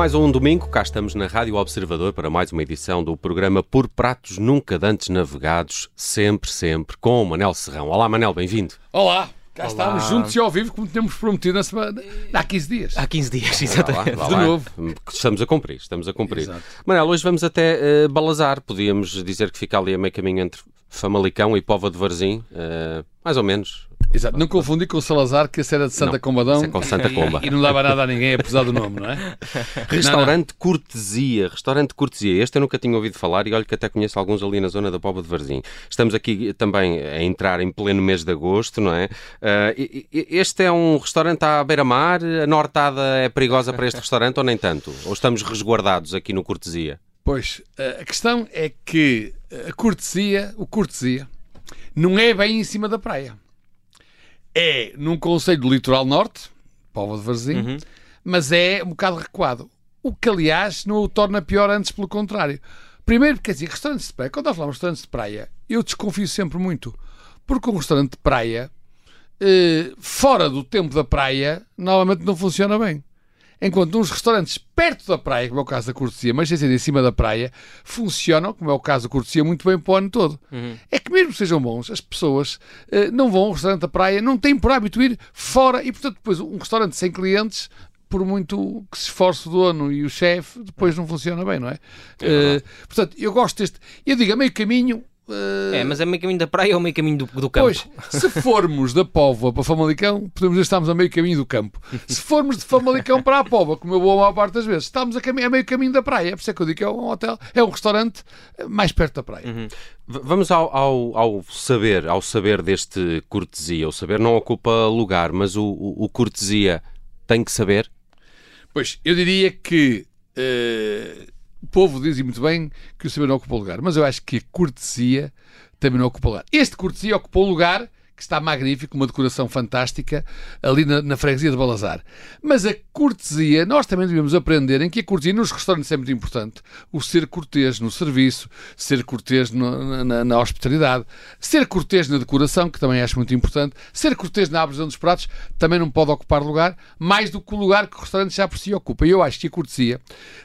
mais um domingo, cá estamos na Rádio Observador para mais uma edição do programa Por Pratos Nunca Dantes Navegados, sempre, sempre, com o Manel Serrão. Olá Manel, bem-vindo. Olá, cá Olá. estamos juntos e ao vivo como tínhamos prometido na semana, há 15 dias. Há 15 dias, exatamente. Lá, lá, lá, De novo. Estamos a cumprir, estamos a cumprir. Exato. Manel, hoje vamos até uh, Balazar, podíamos dizer que fica ali a meio caminho entre Famalicão e Pova de Varzim, uh, mais ou menos, Exato, não confundi com o Salazar, que esse era de Santa não, Combadão. É com Santa Comba. E, e, não dava nada a ninguém, apesar do nome, não é? Restaurante não, não. Cortesia. Restaurante Cortesia. Este eu nunca tinha ouvido falar e olho que até conheço alguns ali na zona da Póvoa de Varzim. Estamos aqui também a entrar em pleno mês de agosto, não é? Uh, este é um restaurante à beira-mar. A nortada é perigosa para este restaurante ou nem tanto? Ou estamos resguardados aqui no Cortesia? Pois, a questão é que a cortesia, o cortesia, não é bem em cima da praia é num conselho do litoral norte, Póvoa de Varzim, uhum. mas é um bocado recuado. O que, aliás, não o torna pior antes, pelo contrário. Primeiro, quer dizer, restaurantes de praia, quando nós falamos de restaurantes de praia, eu desconfio sempre muito. Porque um restaurante de praia, eh, fora do tempo da praia, normalmente não funciona bem. Enquanto uns restaurantes perto da praia, como é o caso da Cortesia, mas sem em cima da praia, funcionam, como é o caso da Cortesia, muito bem para o ano todo. Uhum. É que mesmo que sejam bons, as pessoas uh, não vão ao restaurante da praia, não têm por hábito ir fora e, portanto, depois um restaurante sem clientes por muito que se esforce o dono e o chefe, depois não funciona bem, não é? é uh, portanto, eu gosto deste. Eu digo, a meio caminho, Uh... É, mas é meio caminho da praia ou meio caminho do, do campo? Pois, se formos da Póvoa para Famalicão, podemos dizer que estamos a meio caminho do campo. Se formos de Famalicão para a Póvoa, como eu vou a maior parte das vezes, estamos a, a meio caminho da praia. Por isso é que eu digo que é um hotel, é um restaurante mais perto da praia. Uhum. Vamos ao, ao, ao, saber, ao saber deste cortesia. O saber não ocupa lugar, mas o, o, o cortesia tem que saber? Pois, eu diria que... Uh o povo diz muito bem que o saber não ocupa lugar, mas eu acho que a cortesia também não ocupa lugar. Este cortesia ocupou lugar que está magnífico, uma decoração fantástica ali na, na, freguesia de Balazar. Mas a cortesia, nós também devemos aprender em que a cortesia nos restaurantes é muito importante. O ser cortês no serviço, ser cortês no, na, na, hospitalidade, ser cortês na decoração, que também acho muito importante, ser cortês na apresentação dos pratos, também não pode ocupar lugar, mais do que o lugar que o restaurante já por si ocupa. E eu acho que a cortesia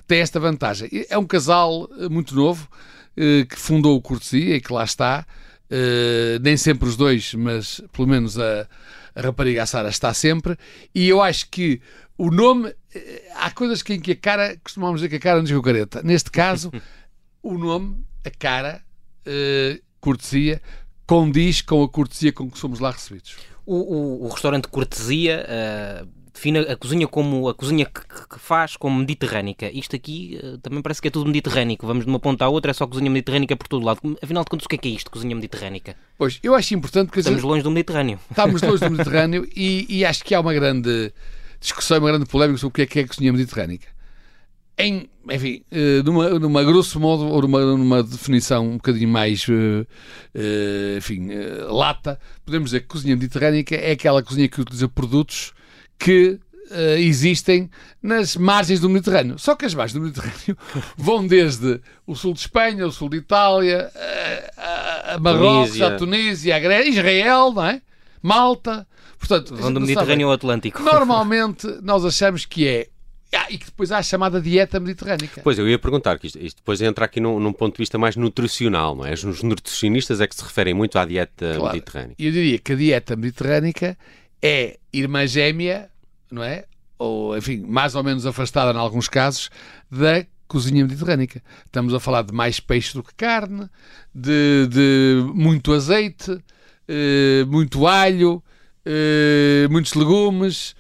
tem esta vantagem. É um casal eh, muito novo eh, que fundou o Cortesia e que lá está Uh, nem sempre os dois, mas pelo menos a, a rapariga a Sara está sempre. E eu acho que o nome. Uh, há coisas que, em que a cara. Costumamos dizer que a cara não diz careta. Neste caso, o nome, a cara, uh, cortesia, condiz com a cortesia com que somos lá recebidos. O, o, o restaurante Cortesia define a cozinha como a cozinha que, que faz como mediterrânica. Isto aqui uh, também parece que é tudo mediterrânico. Vamos de uma ponta à outra, é só cozinha mediterrânica por todo lado. Afinal de contas, o que é que é isto, cozinha mediterrânica? Pois, eu acho importante porque... Estamos longe do Mediterrâneo. Estamos longe do Mediterrâneo e, e, acho que há uma grande discussão, uma grande polémica sobre o que é que é cozinha mediterrânica. Em, enfim, uh, numa, numa grosso modo, ou numa, numa definição um bocadinho mais, uh, enfim, lata, podemos dizer que cozinha mediterrânica é aquela cozinha que utiliza produtos que uh, existem nas margens do Mediterrâneo. Só que as margens do Mediterrâneo vão desde o sul de Espanha, o sul de Itália, a, a Marrocos, Tunísia. a Tunísia, a Grécia, Israel, não é? Malta. Portanto, vão do Mediterrâneo ao Atlântico. Normalmente nós achamos que é ah, e que depois há a chamada dieta mediterrânica. Pois, eu ia perguntar, que isto, isto depois entra aqui num, num, ponto de vista mais nutricional, não é? Os nutricionistas é que se referem muito à dieta claro. mediterrânica. Eu diria que a dieta mediterrânica é irmã gêmea, não é? Ou, enfim, mais ou menos afastada, em alguns casos, da cozinha mediterrânica. Estamos a falar de mais peixe do que carne, de, de muito azeite, eh, muito alho, eh, muitos legumes.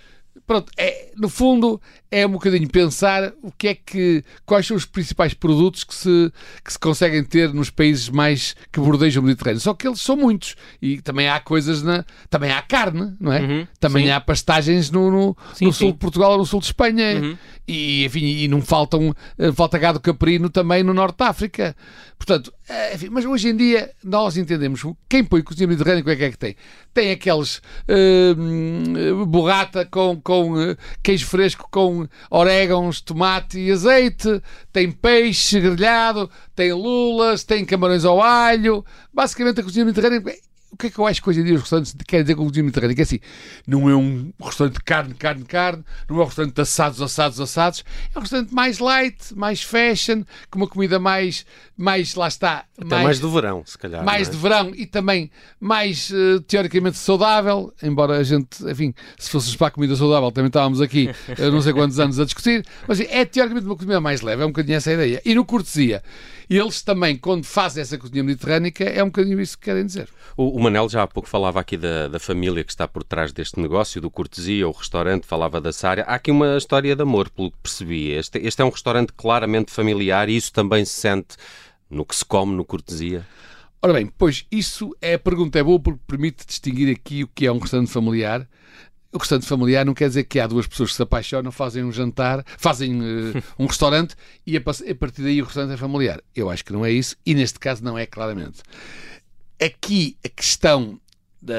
Pronto, é, no fundo, é um bocadinho pensar o que é que, quais são os principais produtos que se, que se conseguem ter nos países mais que bordejam o Mediterrâneo. Só que eles são muitos e também há coisas na. Também há carne, não é? Uhum, também sim. há pastagens no, no, sim, no sul sim. de Portugal ou no sul de Espanha. Uhum. E, enfim, e não faltam, eh, falta gado caprino também no norte de África. Portanto, eh, enfim, mas hoje em dia nós entendemos quem põe cozinha mediterrânea, o que é que, é que tem? Tem aqueles uh, borrata com, com uh, queijo fresco com orégãos, tomate e azeite, tem peixe grelhado, tem lulas, tem camarões ao alho. Basicamente, a cozinha mediterrânea o que é que eu acho que hoje em dia os restaurantes querem dizer com o cozinha mediterrânea? Que é assim, não é um restaurante de carne, carne, carne, não é um restaurante de assados, assados, assados, é um restaurante mais light, mais fashion, com uma comida mais, mais lá está, Até mais, do verão, se calhar. mais não de é? verão e também mais eh, teoricamente saudável, embora a gente, enfim, se fosse para a comida saudável, também estávamos aqui eh, não sei quantos anos a discutir, mas é teoricamente uma comida mais leve, é um bocadinho essa a ideia. E no cortesia, eles também, quando fazem essa cozinha mediterrânica, é um bocadinho isso que querem dizer. O, o Manel já há pouco falava aqui da, da família que está por trás deste negócio, do cortesia, o restaurante, falava da Sária. Há aqui uma história de amor, pelo que percebi. Este, este é um restaurante claramente familiar e isso também se sente no que se come no cortesia. Ora bem, pois isso é a pergunta é boa porque permite distinguir aqui o que é um restaurante familiar. O restaurante familiar não quer dizer que há duas pessoas que se apaixonam, fazem um jantar, fazem eh, um restaurante e a, a partir daí o restaurante é familiar. Eu acho que não é isso e neste caso não é claramente. Aqui a questão de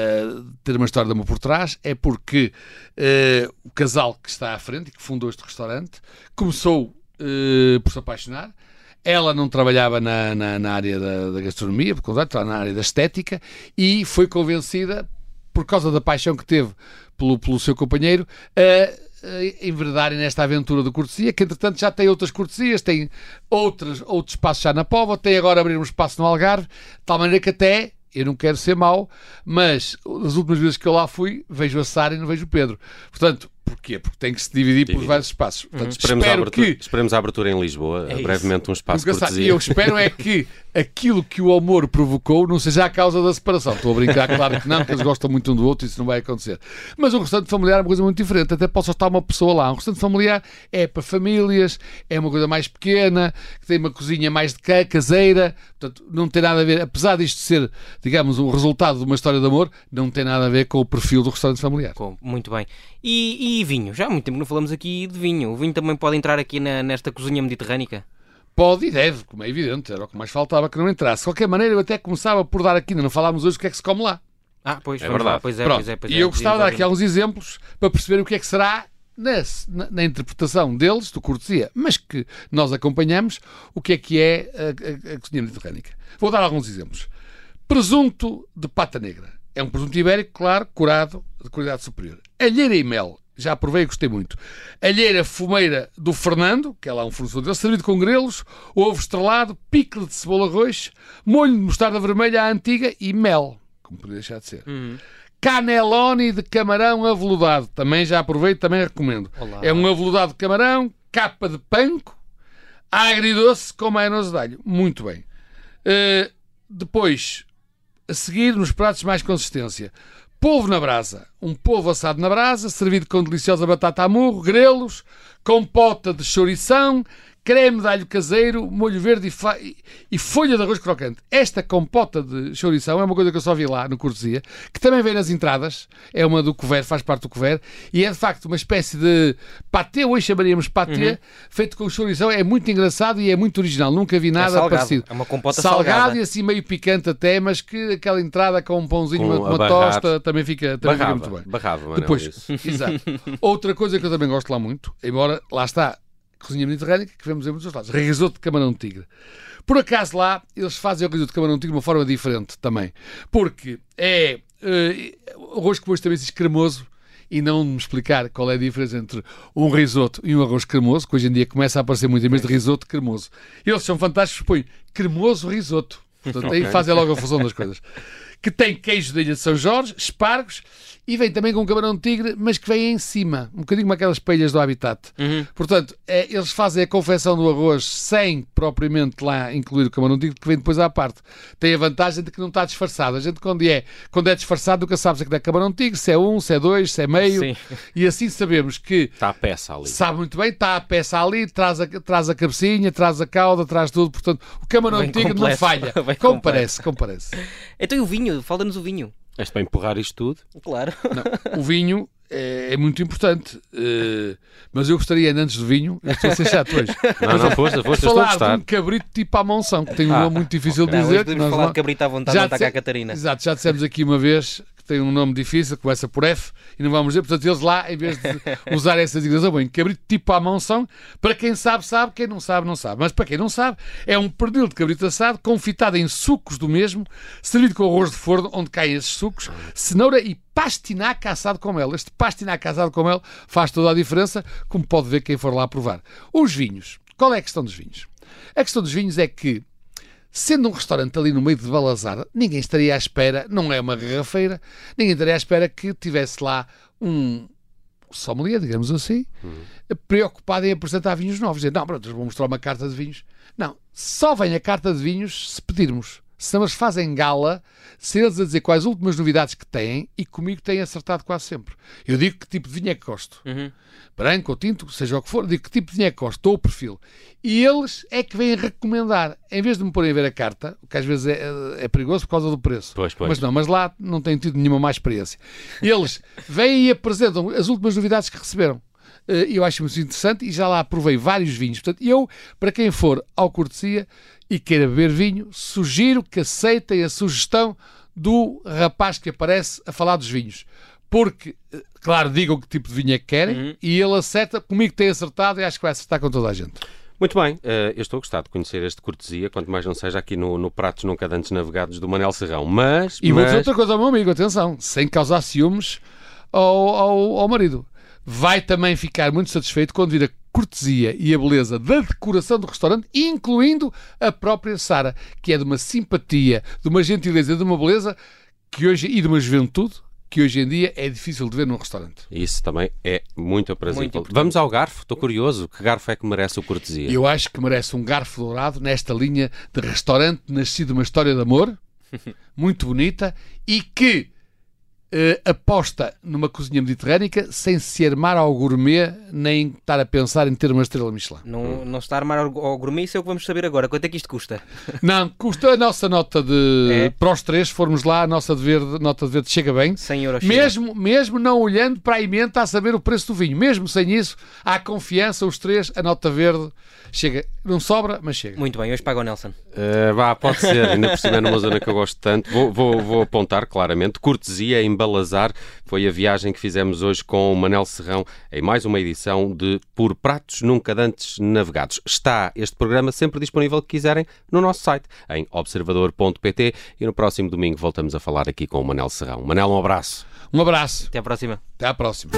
ter uma história de amor por trás é porque eh, o casal que está à frente e que fundou este restaurante começou eh, por se apaixonar. Ela não trabalhava na, na, na área da, da gastronomia, por contrário, estava na área da estética e foi convencida, por causa da paixão que teve pelo, pelo seu companheiro, a a enverdarem nesta aventura de cortesia, que entretanto já tem outras cortesias, tem outras, outros espaços já na Póvoa, tem agora abrir um espaço no Algarve, de tal maneira que até, eu não quero ser mau, mas as últimas vezes que eu lá fui, vejo a Sara e não vejo o Pedro. Portanto, porquê? Porque tem que se dividir pelos Dividir. vários espaços. Portanto, Esperemos, a espero abertura, que esperemos a abertura em Lisboa, É brevemente um espaço cortesia. E eu espero é que aquilo que o amor provocou não seja a causa da separação. Estou a brincar, claro que não, porque eles gostam muito um do outro e isso não vai acontecer. Mas um restaurante familiar é uma coisa muito diferente. Até pode só estar uma pessoa lá. Um restaurante familiar é para famílias, é uma coisa mais pequena, que tem uma cozinha mais de cá, caseira. Portanto, não tem nada a ver, apesar disto ser, digamos, o resultado de uma história de amor, não tem nada a ver com o perfil do restaurante familiar. Muito bem. E, e vinho? Já há muito tempo que não falamos aqui de vinho. O vinho também pode entrar aqui na- nesta cozinha mediterrânica? Pode e deve, como é evidente, era o que mais faltava que não entrasse. De qualquer maneira, eu até começava por dar aqui, ainda não falámos hoje o que é que se come lá. Ah, pois, É verdade. lá. Pois é, Pronto. pois é, pois e é. eu gostava de dar aqui alguns exemplos para perceber o que é que será nesse- na, na interpretação deles, do cortesia, mas que nós acompanhamos, o que é que é a, a- a cozinha mediterrânica. Vou dar alguns exemplos. Presunto de pata negra. É um presunto ibérico, claro, curado, de qualidade superior. Alheira e mel. Já provei e gostei muito. Alheira fumeira do Fernando, que é lá um fornecedor dele, servido com grelos, ovo estrelado, picle de cebola roxa, molho de mostarda vermelha à antiga e mel, como poderia deixar de ser. Uhum. Caneloni de camarão aveludado. Também já aproveito, também recomendo. Olá. É um aveludado de camarão, capa de panko, agridoce com maionese de alho. Muito bem. Uh, depois, a seguir, nos pratos mais consistência. Polvo na brasa. Um polvo assado na brasa, servido com deliciosa batata a murro, grelos, compota de chourição, creme de alho caseiro, molho verde e, e- folha de arroz crocante. Esta compota de chourição é uma coisa que eu só vi lá no Cortesia, que também vem nas entradas, é uma do couvert, faz parte do couvert, e é de facto uma espécie de patê, hoje chamaríamos patê, feito com chourição, é muito engraçado e é muito original, nunca vi nada salgado. parecido. É uma compota salgado salgada. e assim meio picante até, mas que aquela entrada com um pãozinho, Com uma, uma tosta, também fica, também fica Barrava, muito bem. barrava, Manel, Depois, exato. Outra coisa que eu também gosto lá muito, embora lá está, cozinha mediterrânea, que vemos em muitos lados, risoto de camarão tigre. Por acaso lá, eles fazem o risoto de camarão tigre de uma forma diferente também. Porque é o arroz que hoje também se diz cremoso, e não me explicar qual é a diferença entre um risoto e um arroz cremoso, que hoje em dia começa a aparecer muito em vez de risoto cremoso. Eles são fantásticos, põem cremoso risoto. Portanto, aí Ok. fazem logo a fusão das coisas. Que tem queijo de ilha de São Jorge, espargos e vem também com camarão de tigre, mas que vem em cima, um bocadinho como aquelas pelhas do habitat. Uhum. Portanto, é, eles fazem a confecção do arroz sem propriamente lá incluir o camarão de tigre, que vem depois à parte. Tem a vantagem de que não está disfarçado. A gente, quando é, quando é disfarçado, nunca sabes se é camarão de tigre, se é um, se é dois, se é meio. Sim. E assim sabemos que Está a peça ali. sabe muito bem, está a peça ali, traz a, traz a cabecinha, traz a cauda, traz tudo. Portanto, o camarão de tigre não completo. falha. Vem Comparece, comparece. Então e o vinho? Falta-nos o vinho. És para empurrar isto tudo. Claro. Não, o vinho é, é muito importante. eh, mas eu gostaria, antes do vinho, eu estou a ser chato hoje, Não, não, força, força, estou a falar de gostar. um cabrito tipo à monção, que tem um Ah, nome muito difícil de Não, dizer. hoje que podemos falar não- de cabrito à vontade, Já não está cá a Catarina. Exato, já dissemos aqui uma vez tem um nome difícil, começa por F, e não vamos dizer, portanto, eles lá, em vez de usar essa designação, bem, cabrito tipo à mão são, para quem sabe, sabe, quem não sabe, não sabe. Mas para quem não sabe, é um pernil de cabrito assado, confitado em sucos do mesmo, servido com arroz de forno, onde caem esses sucos, cenoura e pastinaca assado com mel. Este pastinaca assado com mel faz toda a diferença, como pode ver quem for lá provar. Os vinhos. Qual é a questão dos vinhos? A questão dos vinhos é que Sendo um restaurante ali no meio de Balazar, ninguém estaria à espera, não é uma garrafeira, ninguém estaria à espera que tivesse lá um sommelier, digamos assim, uhum. preocupado em apresentar vinhos novos. Dizer, não, pronto, vou mostrar uma carta de vinhos. Não, só vem a carta de vinhos se pedirmos se eles fazem gala, se eles a dizer quais últimas novidades que têm e comigo têm acertado quase sempre. Eu digo que tipo de vinho é que gosto. Uhum. Branco ou tinto, seja o que for, digo que tipo de vinho é que gosto, estou o perfil. E eles é que vêm recomendar, em vez de me porem a ver a carta, o que às vezes é, é, é perigoso por causa do preço. Pois, pois. Mas não, mas lá não tenho tido nenhuma má experiência. Eles vêm e apresentam as últimas novidades que receberam eu acho muito interessante e já lá provei vários vinhos. Portanto, eu, para quem for ao Cortesia, e queira beber vinho, sugiro que aceitem a sugestão do rapaz que aparece a falar dos vinhos. Porque, eh, claro, digam que tipo de vinho é que querem uhum. e ele acerta, comigo tem acertado e acho que vai acertar com toda a gente. Muito bem, uh, eu estou a gostar de conhecer este cortesia, quanto mais não seja aqui no, no Pratos Nunca Dantes Navegados do Manel Serrão. Mas. E mas... vou dizer outra coisa ao meu amigo, atenção, sem causar ciúmes ao, ao, ao marido. Vai também ficar muito satisfeito quando vir a cortesia e a beleza da decoração do restaurante, incluindo a própria Sara, que é de uma simpatia, de uma gentileza, de uma beleza que hoje e de uma juventude que hoje em dia é difícil de ver num restaurante. Isso também é muito aprazível. Vamos ao garfo, estou curioso. Que garfo é que merece o cortesia? Eu acho que merece um garfo dourado nesta linha de restaurante nascido uma história de amor, muito bonita, e que Uh, aposta numa cozinha mediterrânica sem se armar ao gourmet nem estar a pensar em ter uma estrela Michelin. Não, não está a armar ao, gourmet, isso é o que vamos saber agora. Quanto é que isto custa? Não, custa a nossa nota de. É? Para os três, formos lá, a nossa de verde, nota de verde chega bem. 100 euros. Mesmo, mesmo não olhando para a emenda a saber o preço do vinho. Mesmo sem isso, há confiança, os três, a nota verde chega. Não sobra, mas chega. Muito bem, hoje paga o Nelson. Uh, vá, pode ser, ainda por cima é numa zona que eu gosto tanto. Vou, vou, vou apontar claramente. Cortesia em Balazar foi a viagem que fizemos hoje com o Manel Serrão em mais uma edição de Por Pratos Nunca Dantes Navegados. Está este programa sempre disponível que quiserem no nosso site, em observador.pt e no próximo domingo voltamos a falar aqui com o Manel Serrão. Manel, um abraço. Um abraço. Até à próxima. Até à próxima.